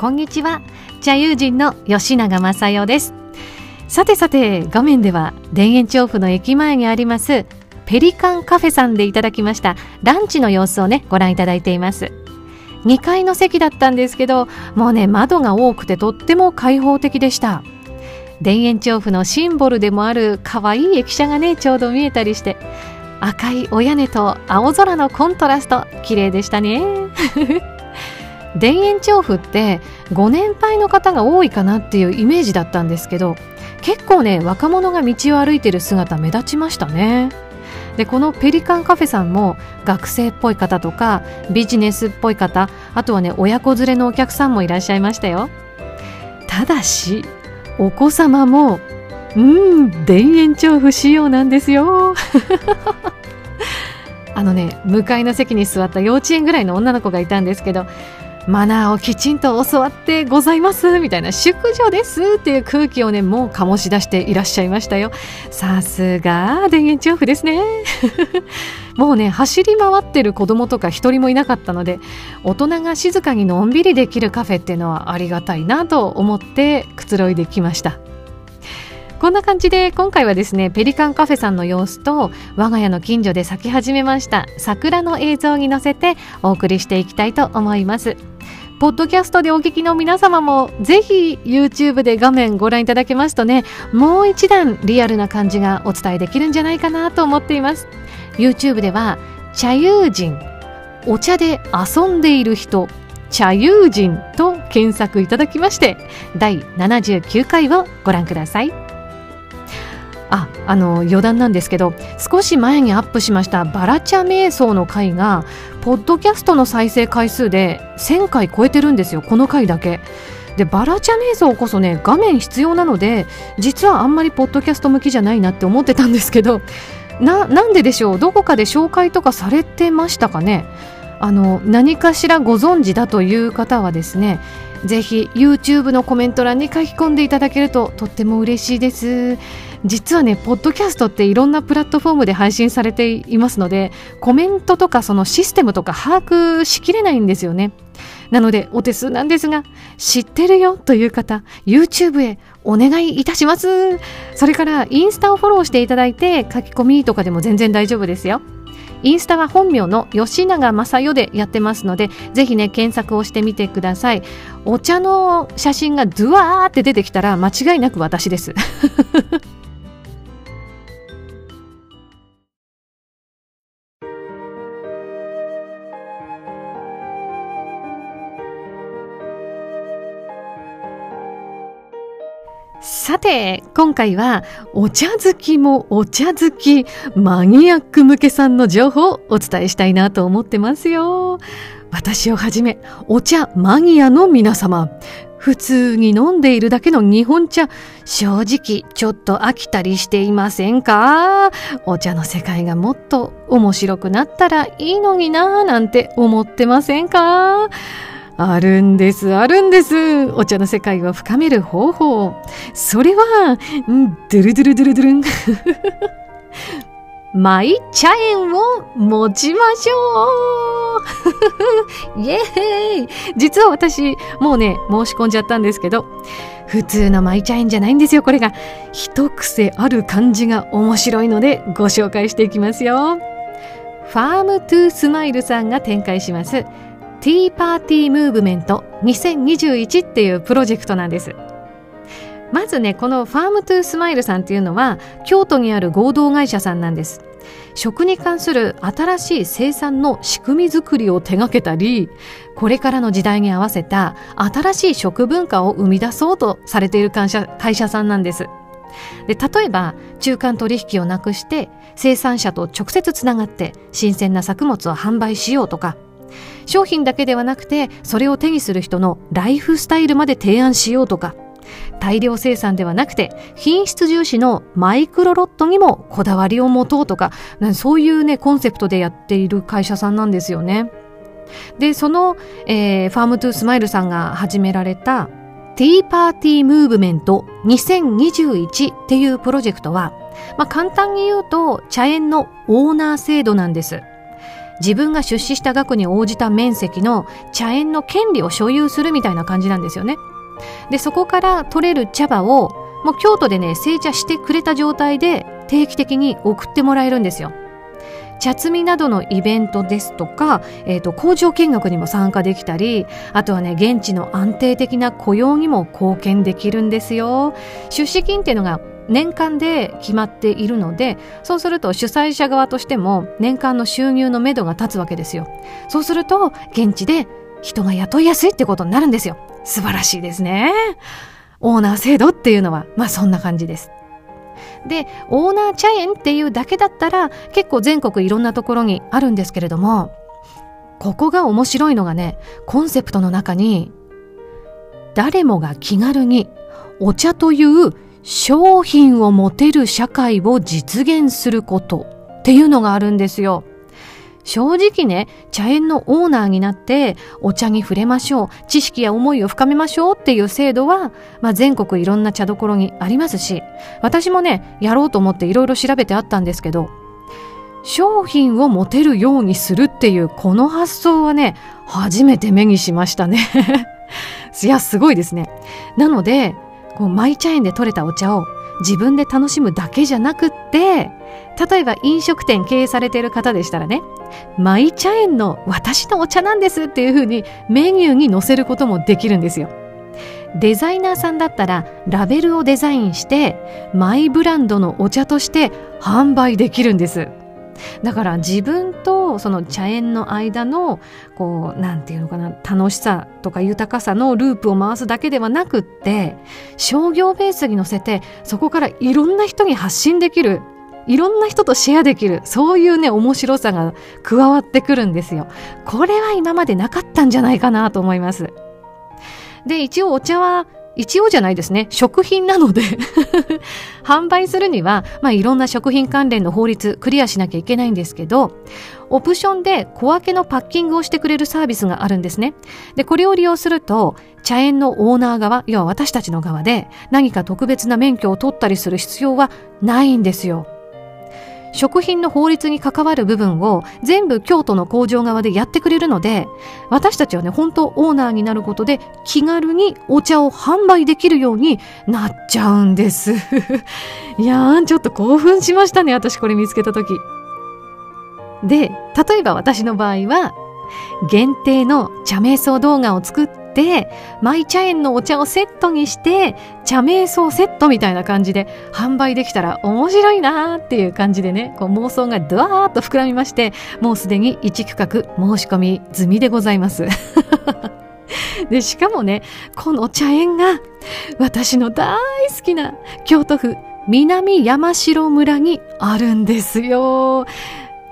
こんにちは。茶友人の吉永正代です。さてさて画面では田園調布の駅前にありますペリカンカフェさんでいただきました。ランチの様子をねご覧いただいています。2階の席だったんですけどもうね窓が多くてとっても開放的でした。田園調布のシンボルでもある可愛い駅舎がねちょうど見えたりして赤いお屋根と青空のコントラスト綺麗でしたね。田園調布ってご年配の方が多いかなっていうイメージだったんですけど結構ね若者が道を歩いてる姿目立ちましたね。でこのペリカンカフェさんも学生っぽい方とかビジネスっぽい方あとはね親子連れのお客さんもいらっしゃいましたよ。ただしお子様もうん田園調布仕様なんですよ。あのね向かいの席に座った幼稚園ぐらいの女の子がいたんですけどマナーをきちんと教わってございますみたいな祝女ですっていう空気をねもう醸し出していらっしゃいましたよ。さすが田園調布ですね。もうね走り回ってる子供とか一人もいなかったので大人が静かにのんびりできるカフェっていうのはありがたいなと思ってくつろいできました。こんな感じで今回はですねペリカンカフェさんの様子と我が家の近所で咲き始めました桜の映像に乗せてお送りしていきたいと思います。ポッドキャストでお聞きの皆様もぜひ YouTube で画面ご覧いただけますとねもう一段リアルな感じがお伝えできるんじゃないかなと思っています。YouTube では茶友人お茶で遊んでいる人茶友人と検索いただきまして第79回をご覧ください。あの余談なんですけど少し前にアップしましたバラチャ瞑想の回がポッドキャストの再生回数で1000回超えてるんですよこの回だけ。でバラチャ瞑想こそね画面必要なので実はあんまりポッドキャスト向きじゃないなって思ってたんですけどななんででしょうどこかで紹介とかされてましたかね？あの何かしらご存知だという方はですねぜひ YouTube のコメント欄に書き込んでいただけるととっても嬉しいです実はねポッドキャストっていろんなプラットフォームで配信されていますのでコメントとかそのシステムとか把握しきれないんですよね。なのでお手数なんですが知ってるよという方 YouTube へお願いいたします。それからインスタをフォローしていただいて書き込みとかでも全然大丈夫ですよ。インスタは本名の吉永正代でやってますのでぜひね検索をしてみてください。お茶の写真がドゥワーって出てきたら間違いなく私です。て、今回はお茶好きもお茶好き、マニアック向けさんの情報をお伝えしたいなと思ってますよ。私をはじめ、お茶マニアの皆様、普通に飲んでいるだけの日本茶、正直ちょっと飽きたりしていませんか？お茶の世界がもっと面白くなったらいいのになぁなんて思ってませんか？あるんです、あるんです。お茶の世界を深める方法。それは、ドゥルドゥルドゥルドゥルン。マイ茶園を持ちましょう イエーイ実は私、もうね、申し込んじゃったんですけど、普通のマイ茶園じゃないんですよ、これが。一癖ある感じが面白いのでご紹介していきますよ。ファームトゥースマイルさんが展開します。ティーパーティームーブメント2021っていうプロジェクトなんです。まずね、このファームトゥースマイルさんっていうのは京都にある合同会社さんなんです。食に関する新しい生産の仕組み作りを手掛けたり、これからの時代に合わせた新しい食文化を生み出そうとされている会社会社さんなんです。で例えば中間取引をなくして生産者と直接つながって新鮮な作物を販売しようとか商品だけではなくてそれを手にする人のライフスタイルまで提案しようとか大量生産ではなくて品質重視のマイクロロットにもこだわりを持とうとかそういうねコンセプトでやっている会社さんなんですよね。でその、えー、ファームトゥースマイルさんが始められたティーパーティームーブメント2021っていうプロジェクトは、まあ、簡単に言うと茶園のオーナー制度なんです。自分が出資した額に応じた面積の茶園の権利を所有するみたいな感じなんですよね。でそこから取れる茶葉をもう京都でね製茶してくれた状態で定期的に送ってもらえるんですよ。茶摘みなどのイベントですとか、えーと、工場見学にも参加できたりあとはね現地の安定的な雇用にも貢献できるんですよ。出資金っていうのが年間で決まっているのでそうすると主催者側としても年間の収入のめどが立つわけですよ。そうすると現地で人が雇いやすいってことになるんですよ。素晴らしいですね。オーナー制度っていうのはまあそんな感じです。でオーナー茶園っていうだけだったら結構全国いろんなところにあるんですけれどもここが面白いのがねコンセプトの中に誰もが気軽にお茶という商品を持てる社会を実現することっていうのがあるんですよ。正直ね、茶園のオーナーになってお茶に触れましょう、知識や思いを深めましょうっていう制度は、まあ、全国いろんな茶どころにありますし、私もね、やろうと思っていろいろ調べてあったんですけど、商品を持てるようにするっていうこの発想はね、初めて目にしましたね。いや、すごいですね。なので、こうマイ茶園で採れたお茶を自分で楽しむだけじゃなくって例えば飲食店経営されている方でしたらねマイ茶園の私のお茶なんですっていう風にメニューに載せることもできるんですよ。デザイナーさんだったらラベルをデザインしてマイブランドのお茶として販売できるんです。だから自分とその茶園の間のこうなんていうのかな楽しさとか豊かさのループを回すだけではなくって商業ベースに乗せてそこからいろんな人に発信できるいろんな人とシェアできるそういうね面白さが加わってくるんですよ。これは今までなかったんじゃないかなと思います。で一応お茶は一応じゃないですね。食品なので 販売するには、まあ、いろんな食品関連の法律クリアしなきゃいけないんですけど、オプションで小分けのパッキングをしてくれるサービスがあるんですね。で、これを利用すると、茶園のオーナー側、要は私たちの側で何か特別な免許を取ったりする必要はないんですよ。食品の法律に関わる部分を全部京都の工場側でやってくれるので私たちはね本当オーナーになることで気軽にお茶を販売できるようになっちゃうんです。いやーちょっと興奮しましたね私これ見つけた時。で例えば私の場合は限定の茶瞑想動画を作ってでマイ茶園のお茶をセットにして茶瞑想セットみたいな感じで販売できたら面白いなーっていう感じでねこう妄想がドワーッと膨らみましてもうすでに1区画申し込み済みでございます。でしかもねこの茶園が私の大好きな京都府南山城村にあるんですよ。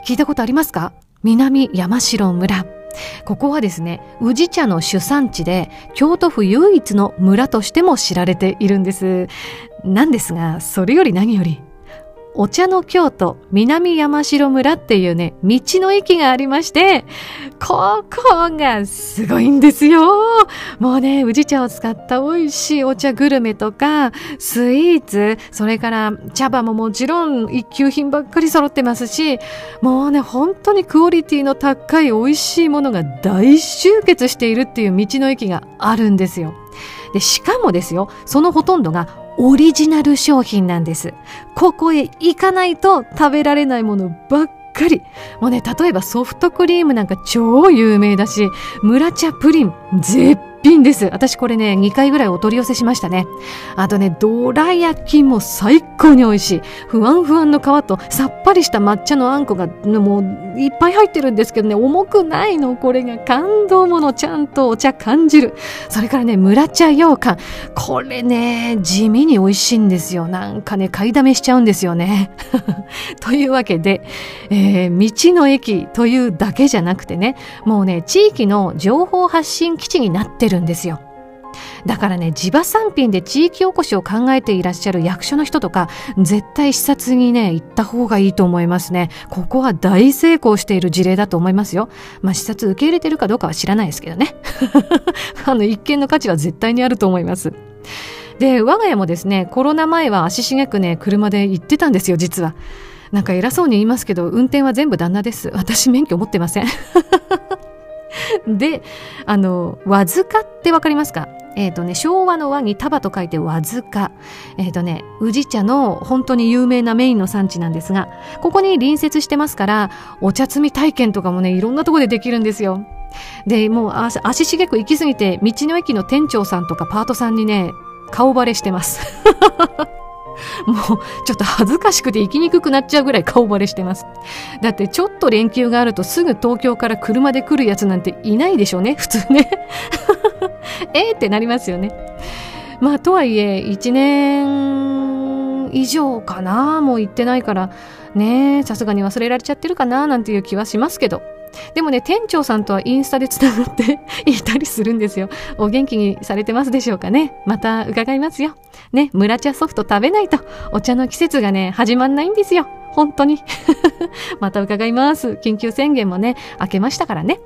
聞いたことありますか？南山城村。ここはですね宇治茶の主産地で京都府唯一の村としても知られているんです。なんですがそれより何よりお茶の京都南山城村っていうね、道の駅がありまして、ここがすごいんですよ。もうね、宇治茶を使った美味しいお茶グルメとか、スイーツ、それから茶葉ももちろん一級品ばっかり揃ってますし、もうね、本当にクオリティの高い美味しいものが大集結しているっていう道の駅があるんですよ。で、しかもですよ、そのほとんどがオリジナル商品なんです。ここへ行かないと食べられないものばっかり。もうね、例えばソフトクリームなんか超有名だし、村茶プリン絶品です。私これね、2回ぐらいお取り寄せしましたね。あとね、どら焼きも最高に美味しい。ふわんふわんの皮とさっぱりした抹茶のあんこがもういっぱい入ってるんですけどね、重くないの。これが感動ものちゃんとお茶感じる。それからね、村茶羊羹。これね、地味に美味しいんですよ。なんかね、買いだめしちゃうんですよね。というわけで、えー、道の駅というだけじゃなくてね、もうね、地域の情報発信基地になってるんですよ。だからね地場産品で地域おこしを考えていらっしゃる役所の人とか絶対視察にね行った方がいいと思いますね。ここは大成功している事例だと思いますよ。まあ視察受け入れてるかどうかは知らないですけどね。あの一見の価値は絶対にあると思います。で我が家もですねコロナ前は足しげくね車で行ってたんですよ実は。なんか偉そうに言いますけど運転は全部旦那です。私免許持ってません。であのわずかってわかりますか？えっ、ー、とね昭和の和に束と書いてわずか。えっ、ー、とね宇治茶の本当に有名なメインの産地なんですがここに隣接してますからお茶摘み体験とかもねいろんなとこでできるんですよ。でもう足しげく行き過ぎて道の駅の店長さんとかパートさんにね顔バレしてます。もうちょっと恥ずかしくて行きにくくなっちゃうぐらい顔バレしてます。だってちょっと連休があるとすぐ東京から車で来るやつなんていないでしょうね、普通ね。えーってなりますよね。まあとはいえ、1年以上かな、もう行ってないから、ねさすがに忘れられちゃってるかな、なんていう気はしますけど。でもね、店長さんとはインスタでつながって いたりするんですよ。お元気にされてますでしょうかね。また伺いますよ。ね、村茶ソフト食べないとお茶の季節がね、始まんないんですよ。本当に。また伺います。緊急宣言もね、明けましたからね。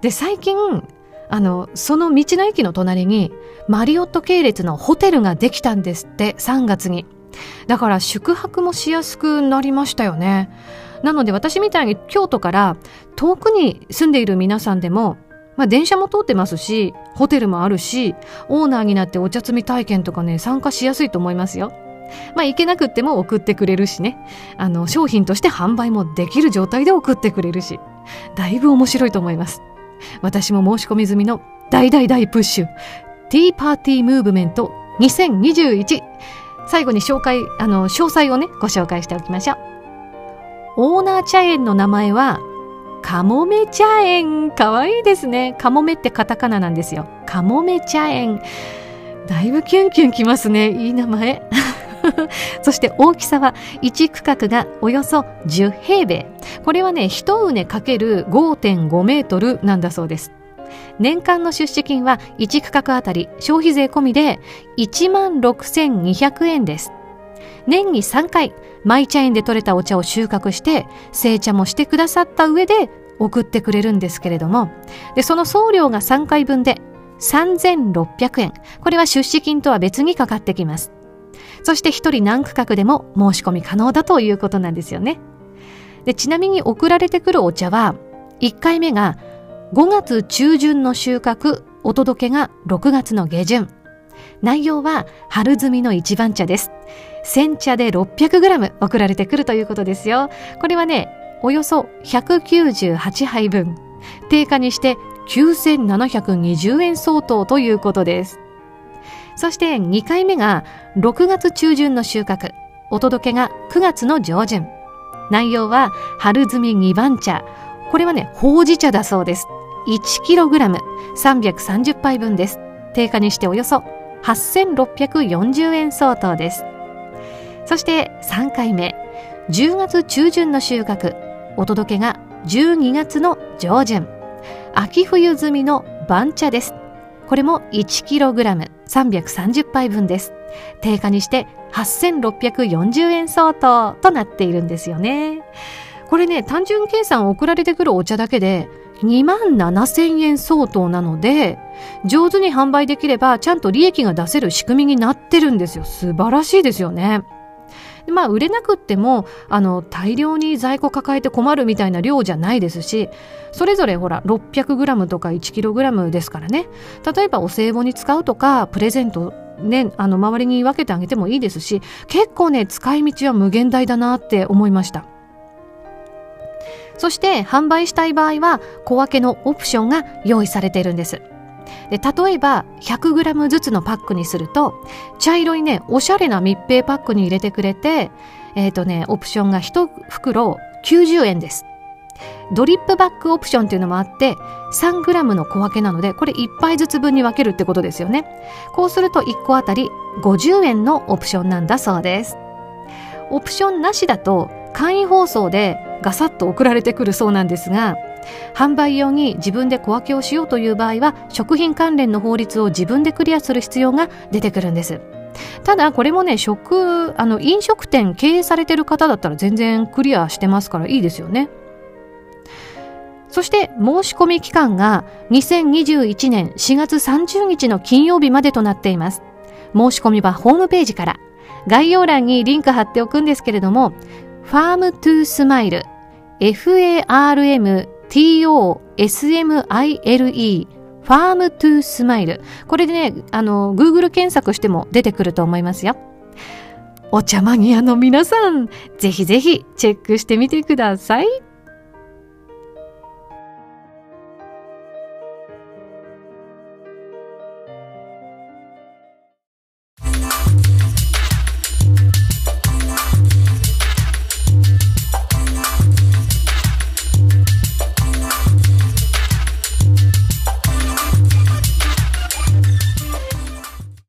で、最近、あの、その道の駅の隣に、マリオット系列のホテルができたんですって、3月に。だから宿泊もしやすくなりましたよね。なので私みたいに京都から遠くに住んでいる皆さんでも、まあ、電車も通ってますしホテルもあるしオーナーになってお茶摘み体験とかね参加しやすいと思いますよ。まあ行けなくっても送ってくれるしねあの商品として販売もできる状態で送ってくれるしだいぶ面白いと思います。私も申し込み済みの大大大プッシュティーパーティームーブメント2021最後に紹介あの詳細をねご紹介しておきましょう。オーナー茶園の名前はカモメ茶園。かわいいですね。カモメってカタカナなんですよ。カモメ茶園。だいぶキュンキュンきますね。いい名前。そして大きさは1区画がおよそ10平米。これはね1畝かける5.5メートルなんだそうです。年間の出資金は1区画あたり消費税込みで1万6200円です。年に3回マイ茶園で採れたお茶を収穫して製茶もしてくださった上で送ってくれるんですけれどもでその送料が3回分で3600円。これは出資金とは別にかかってきます。そして1人何区画でも申し込み可能だということなんですよね。でちなみに送られてくるお茶は1回目が5月中旬の収穫お届けが6月の下旬。内容は春摘みの一番茶です煎茶で 600g 送られてくるということですよ。これはね、およそ198杯分。定価にして9720円相当ということです。そして2回目が6月中旬の収穫。お届けが9月の上旬。内容は春摘み2番茶。これはね、ほうじ茶だそうです。1kg、330杯分です。定価にしておよそ8640円相当です。そして3回目。10月中旬の収穫。お届けが12月の上旬。秋冬摘みの番茶です。これも 1kg330 杯分です。定価にして8640円相当となっているんですよね。これね単純計算送られてくるお茶だけで2万7000円相当なので上手に販売できればちゃんと利益が出せる仕組みになってるんですよ。素晴らしいですよね。まあ売れなくってもあの大量に在庫抱えて困るみたいな量じゃないですしそれぞれほら 600g とか 1kg ですからね。例えばお歳暮に使うとかプレゼントね、あの周りに分けてあげてもいいですし結構ね使い道は無限大だなって思いました。そして販売したい場合は小分けのオプションが用意されているんです。で例えば 100g ずつのパックにすると茶色いねおしゃれな密閉パックに入れてくれてえっ、ー、とねオプションが1袋90円です。ドリップバックオプションっていうのもあって 3g の小分けなのでこれ1杯ずつ分に分けるってことですよね。こうすると1個あたり50円のオプションなんだそうです。オプションなしだと簡易包装でガサッと送られてくるそうなんですが販売用に自分で小分けをしようという場合は食品関連の法律を自分でクリアする必要が出てくるんです。ただこれもね食あの飲食店経営されてる方だったら全然クリアしてますからいいですよね。そして申し込み期間が2021年4月30日の金曜日までとなっています。申し込みはホームページから。概要欄にリンク貼っておくんですけれどもファームトゥースマイル FARMTOSMILE ファームトゥースマイル。これでねあの Google 検索しても出てくると思いますよ。お茶マニアの皆さんぜひぜひチェックしてみてください。